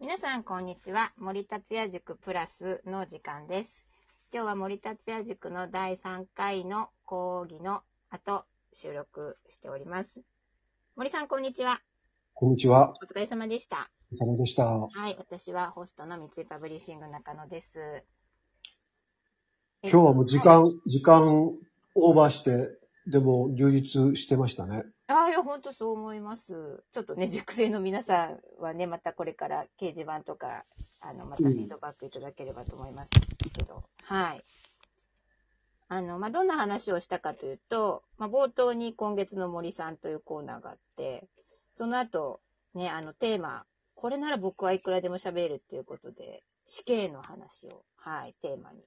皆さん、こんにちは。森達也塾プラスの時間です。今日は森達也塾の第3回の講義の後、収録しております。森さん、こんにちは。こんにちは。お疲れ様でした。お疲れ様でした。はい、私はホストの三井パブリッシング中野です。今日はもう時間、時間オーバーして、でも充実してましたね。ああ、いや、本当そう思います。ちょっとね、塾生の皆さんはね、またこれから掲示板とか、あの、またフィードバックいただければと思いますけど、はい。あの、まあ、どんな話をしたかというと、まあ、冒頭に今月の森さんというコーナーがあって、その後、ね、あの、テーマ、これなら僕はいくらでも喋れるっていうことで、死刑の話を、はい、テーマに、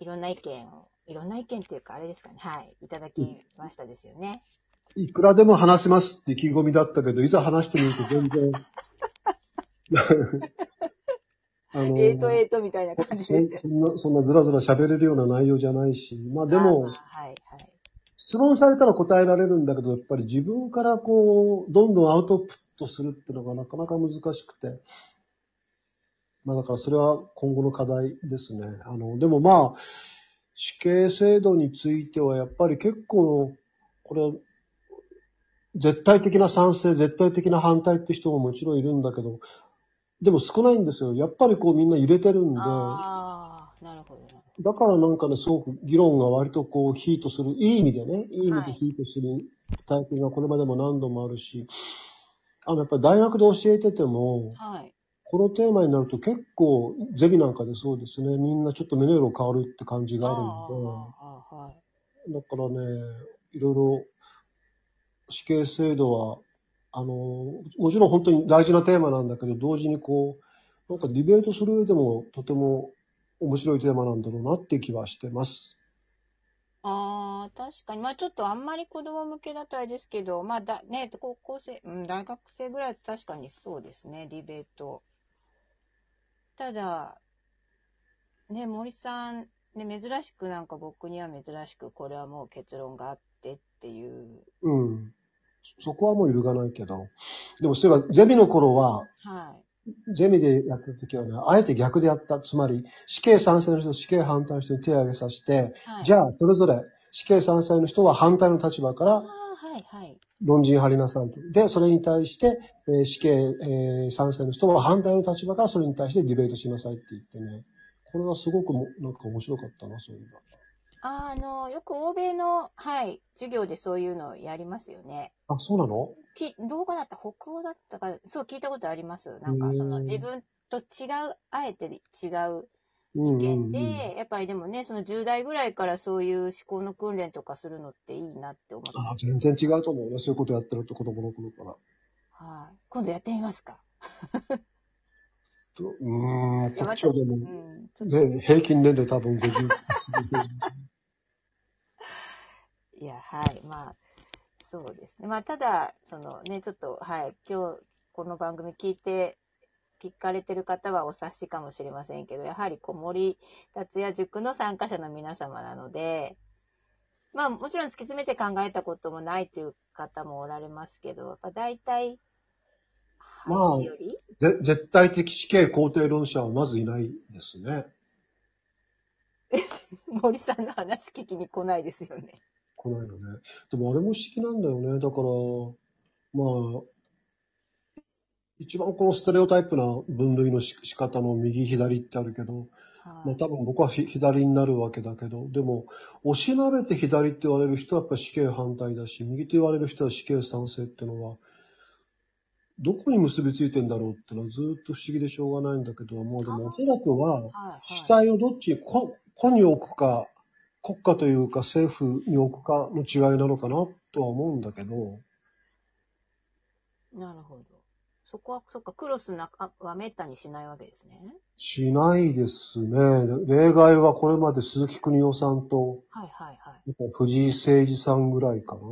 いろんな意見を、いろんな意見っていうか、あれですかね、はい、いただきましたですよね。いくらでも話せますって意気込みだったけど、いざ話してみると全然。あのえーとえーとみたいな感じでしたよ。そんな、そんなずらずら喋れるような内容じゃないし、まあでも、はいはい。質問されたら答えられるんだけど、やっぱり自分からこう、どんどんアウトプットするっていうのがなかなか難しくて。まあだからそれは今後の課題ですね。あの、でもまあ、死刑制度についてはやっぱり結構、これ、絶対的な賛成、絶対的な反対って人ももちろんいるんだけど、でも少ないんですよ。やっぱりこうみんな揺れてるんで。ああ、なるほどだからなんかね、すごく議論が割とこうヒートする、いい意味でね、いい意味でヒートする体験がこれまでも何度もあるし、あの、やっぱり大学で教えててもど。、はい。このテーマになると結構、ゼミなんかでそうですね、みんなちょっと目の色変わるって感じがあるあの。で、だからね、いろいろ死刑制度は、あの、もちろん本当に大事なテーマなんだけど、同時にこう、なんかディベートする上でもとても面白いテーマなんだろうなって気はしてます。ああ、確かに。まあちょっとあんまり子供向けだとあれですけど、まあだ、ね、高校生、うん、大学生ぐらいは確かにそうですね、ディベート。ただ、ね、森さん、ね、珍しくなんか僕には珍しく、これはもう結論があってっていう。うん。そこはもう揺るがないけど。でもそういえば、ゼミの頃は、はい。ゼミでやった時はね、あえて逆でやった。つまり、死刑賛成の人、死刑反対の人に手を挙げさせて、はい、じゃあ、それぞれ死刑賛成の人は反対の立場からはい、はい。論陣張りなさいと。で、それに対して、えー死刑、えー賛成の人は反対の立場からそれに対してディベートしなさいって言ってね。これはすごくも、なんか面白かったな、そういうの。ああの、よく欧米の、はい、授業でそういうのやりますよね。あ、そうなの？き動画だった、北欧だったか、そう聞いたことあります。なんか、そのうん自分と違う、あえて違ううん意見うんうん。で、やっぱりでもね、その10代ぐらいからそういう思考の訓練とかするのっていいなって思って。あ全然違うと思うね。そういうことやってると子供の頃から。はい。今度やってみますか。うーん、こっちはでも、うん。ね、平均年齢多分50。いや、はい。まあ、そうですね。まあ、ただ、そのね、ちょっと、はい。今日、この番組聞いて、聞かれてる方はお察しかもしれませんけど、やはり小森達也塾の参加者の皆様なので、まあもちろん突き詰めて考えたこともないという方もおられますけど、やっぱ大体、まあぜ絶対的死刑肯定論者はまずいないですね。森さんの話聞きに来ないですよね。来ないよね。でもあれも不思議なんだよね。だから、まあ、一番このステレオタイプな分類のし仕方の右左ってあるけど、はいまあ多分僕はひ左になるわけだけど、でも、押しなべて左って言われる人はやっぱり死刑反対だし、右と言われる人は死刑賛成っていうのは、どこに結びついてんだろうってのはずっと不思議でしょうがないんだけど、もうでもおそらくは、はい、はい。主体をどっちに、こ個に置くか、国家というか政府に置くかの違いなのかなとは思うんだけど、なるほど。そこは、そっか、クロスなはめったにしないわけですね。しないですね。例外はこれまで鈴木邦夫さんと、はいはいはやっぱ藤井誠二さんぐらいかな。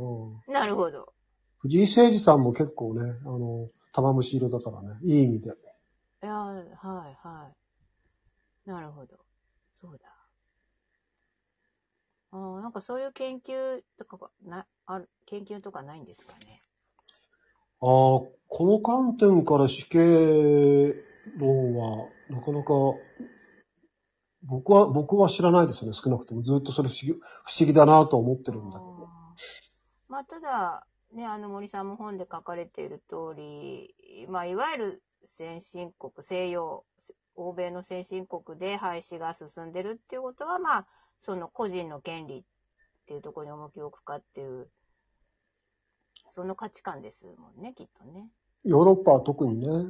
い。なるほど。藤井誠二さんも結構ね、あの、玉虫色だからね、いい意味で。いや、はいはい。なるほど。そうだ。あーなんかそういう研究とかがな、ある、研究とかないんですかね。ああ、この観点から死刑論は、なかなか、僕は、僕は知らないですね、少なくとも。ずっとそれ不思議、不思議だなと思ってるんだけど。まあ、ただ、ね、あの森さんも本で書かれている通り、まあ、いわゆる先進国、西洋、欧米の先進国で廃止が進んでるっていうことは、まあ、その個人の権利っていうところに重きを置くかっていう、その価値観ですもんね、きっとね。ヨーロッパは特にね。はい。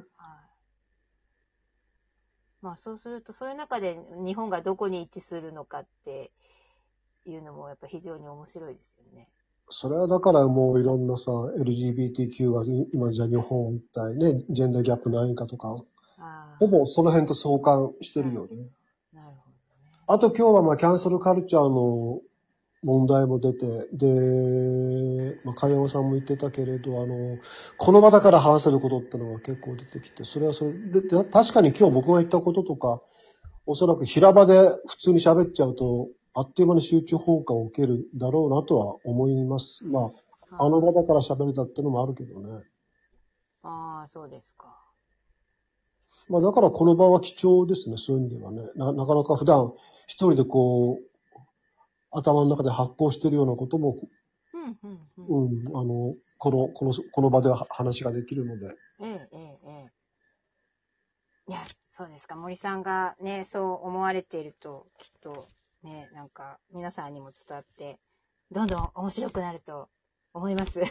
まあそうすると、そういう中で日本がどこに位置するのかっていうのもやっぱ非常に面白いですよね。それはだからもういろんなさ、LGBTQ が今じゃ日本一体ね、ジェンダーギャップないかとか、ほぼその辺と相関してるよね。なるほどね。あと今日はまあキャンセルカルチャーの問題も出て、で、まあ、海山さんも言ってたけれど、あの、この場だから話せることってのが結構出てきて、それはそれで、で確かに今日僕が言ったこととか、おそらく平場で普通に喋っちゃうと、あっという間に集中放火を受けるだろうなとは思います。まあ、あの場だから喋れたってのもあるけどね。ああ、そうですか。まあだからこの場は貴重ですね、そういう意味ではね。ななかなか普段一人でこう、頭の中で発行してるようなことも、うん、うん、うん。うん、あの、この、この、この場では話ができるので。ええ、ええ、ええ。いや、そうですか。森さんがね、そう思われていると、きっと、ね、なんか、皆さんにも伝わって、どんどん面白くなると思います。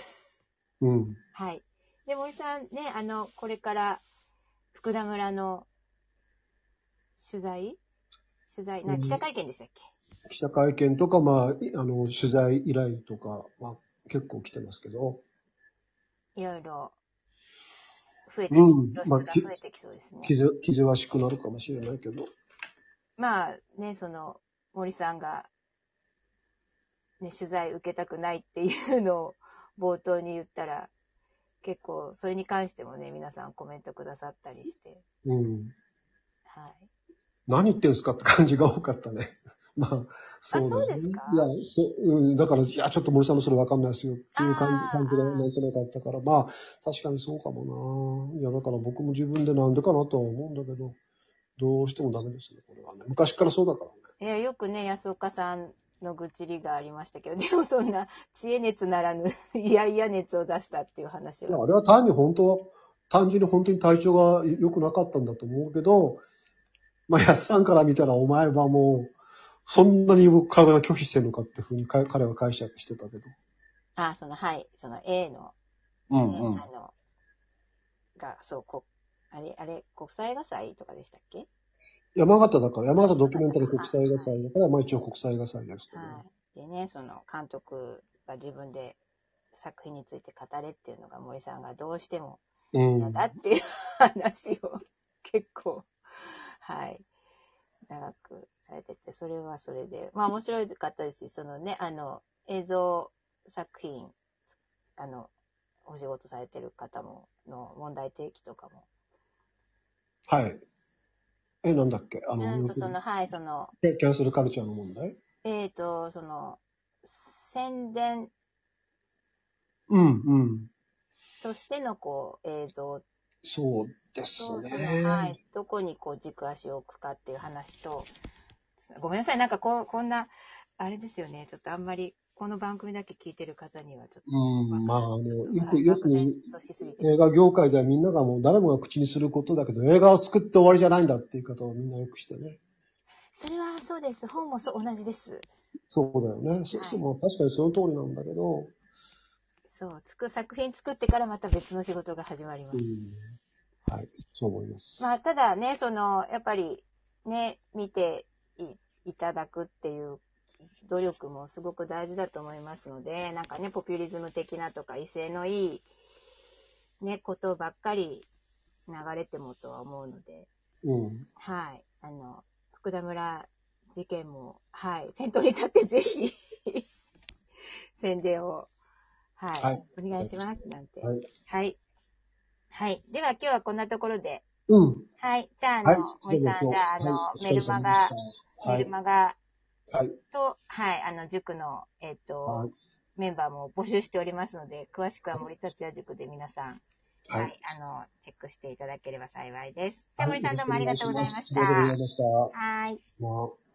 うん。はい。で、森さんね、あの、これから、福田村の取材？取材、な、うん記者会見でしたっけ、記者会見とか、まあ、いあの、取材依頼とか、まあ、結構来てますけど。いろいろ、増えて、うん露まあ出が増えてきそうですね。気ぜ、気ぜわしくなるかもしれないけど。まあね、その、森さんが、ね、取材受けたくないっていうのを冒頭に言ったら、結構、それに関してもね、皆さんコメントくださったりして、うん。はい。何言ってんすかって感じが多かったね。まあ、そうですか？いや、そう、うん、だから、いや、ちょっと森さんのそれわかんないですよっていう感じ感じでなんとなくあったから、まあ、確かにそうかもな。いや、だから僕も自分でなんでかなとは思うんだけど、どうしてもダメですね、これはね。昔からそうだからね。いや、よくね、安岡さんの愚痴りがありましたけど、でもそんな、知恵熱ならぬ、いやいや熱を出したっていう話いや、は。あれは単に本当は、単純に本当に体調が良くなかったんだと思うけど、まあ、安さんから見たらお前はもう、そんなに僕体が拒否してるのかっていうふうにか彼は解釈してたけど。あ、その、はい、その A の、うねあの、が、そう、こ、あれ、あれ、国際映画祭とかでしたっけ？山形だから、山形ドキュメンタリー国際映画祭だから、まあ一応国際映画祭ですけど、はい。でね、その監督が自分で作品について語れっていうのが森さんがどうしてもうん。嫌だっていう話を結構、はい、長くされてて、それはそれで、まあ面白かったですし、そのね、あの、映像作品、あの、お仕事されてる方も、の問題提起とかも、はい。え、なんだっけ？あの、うんと、その、はい、その、キャンセルカルチャーの問題？えっ、と、その、宣伝うん、うん。としてのこう映像。そうですと、そのね。はい、どこにこう軸足を置くかっていう話と、ごめんなさい、なんかこう、こんな、あれですよね、ちょっとあんまり、この番組だけ聞いてる方にはちょっと、うん、まあ、あの、よく、よく映画業界ではみんながもう誰もが口にすることだけど、映画を作って終わりじゃないんだっていう方をみんなよくしてね。それはそうです。本もそう同じです。そうだよね。そはいそうまあ確かにその通りなんだけど、そう、つく作品作ってからまた別の仕事が始まります。うん。はい、そう思います。まあ、ただね、その、やっぱり、ね、見ていいただくっていう努力もすごく大事だと思いますので、なんかね、ポピュリズム的なとか、威勢のいい、ね、ことばっかり流れてもとは思うので、うん。はい。あの、福田村事件も、はい、先頭に立ってぜひ、宣伝を、はい、はいお願いします、なんて。はい。はい。はい。では今日はこんなところで、うん。はい。じゃあ、あはいの、。森さん、じゃあ、あの、はいメルマガ、はいメル。マガはい。と、はい、あの、塾の、えっ、と、はいメンバーも募集しておりますので、詳しくは森達也塾で皆さん、は、はいいあの、チェックしていただければ幸いです。じゃあ森さんどうもありがとうございました。ありがとうございました。はい。まあ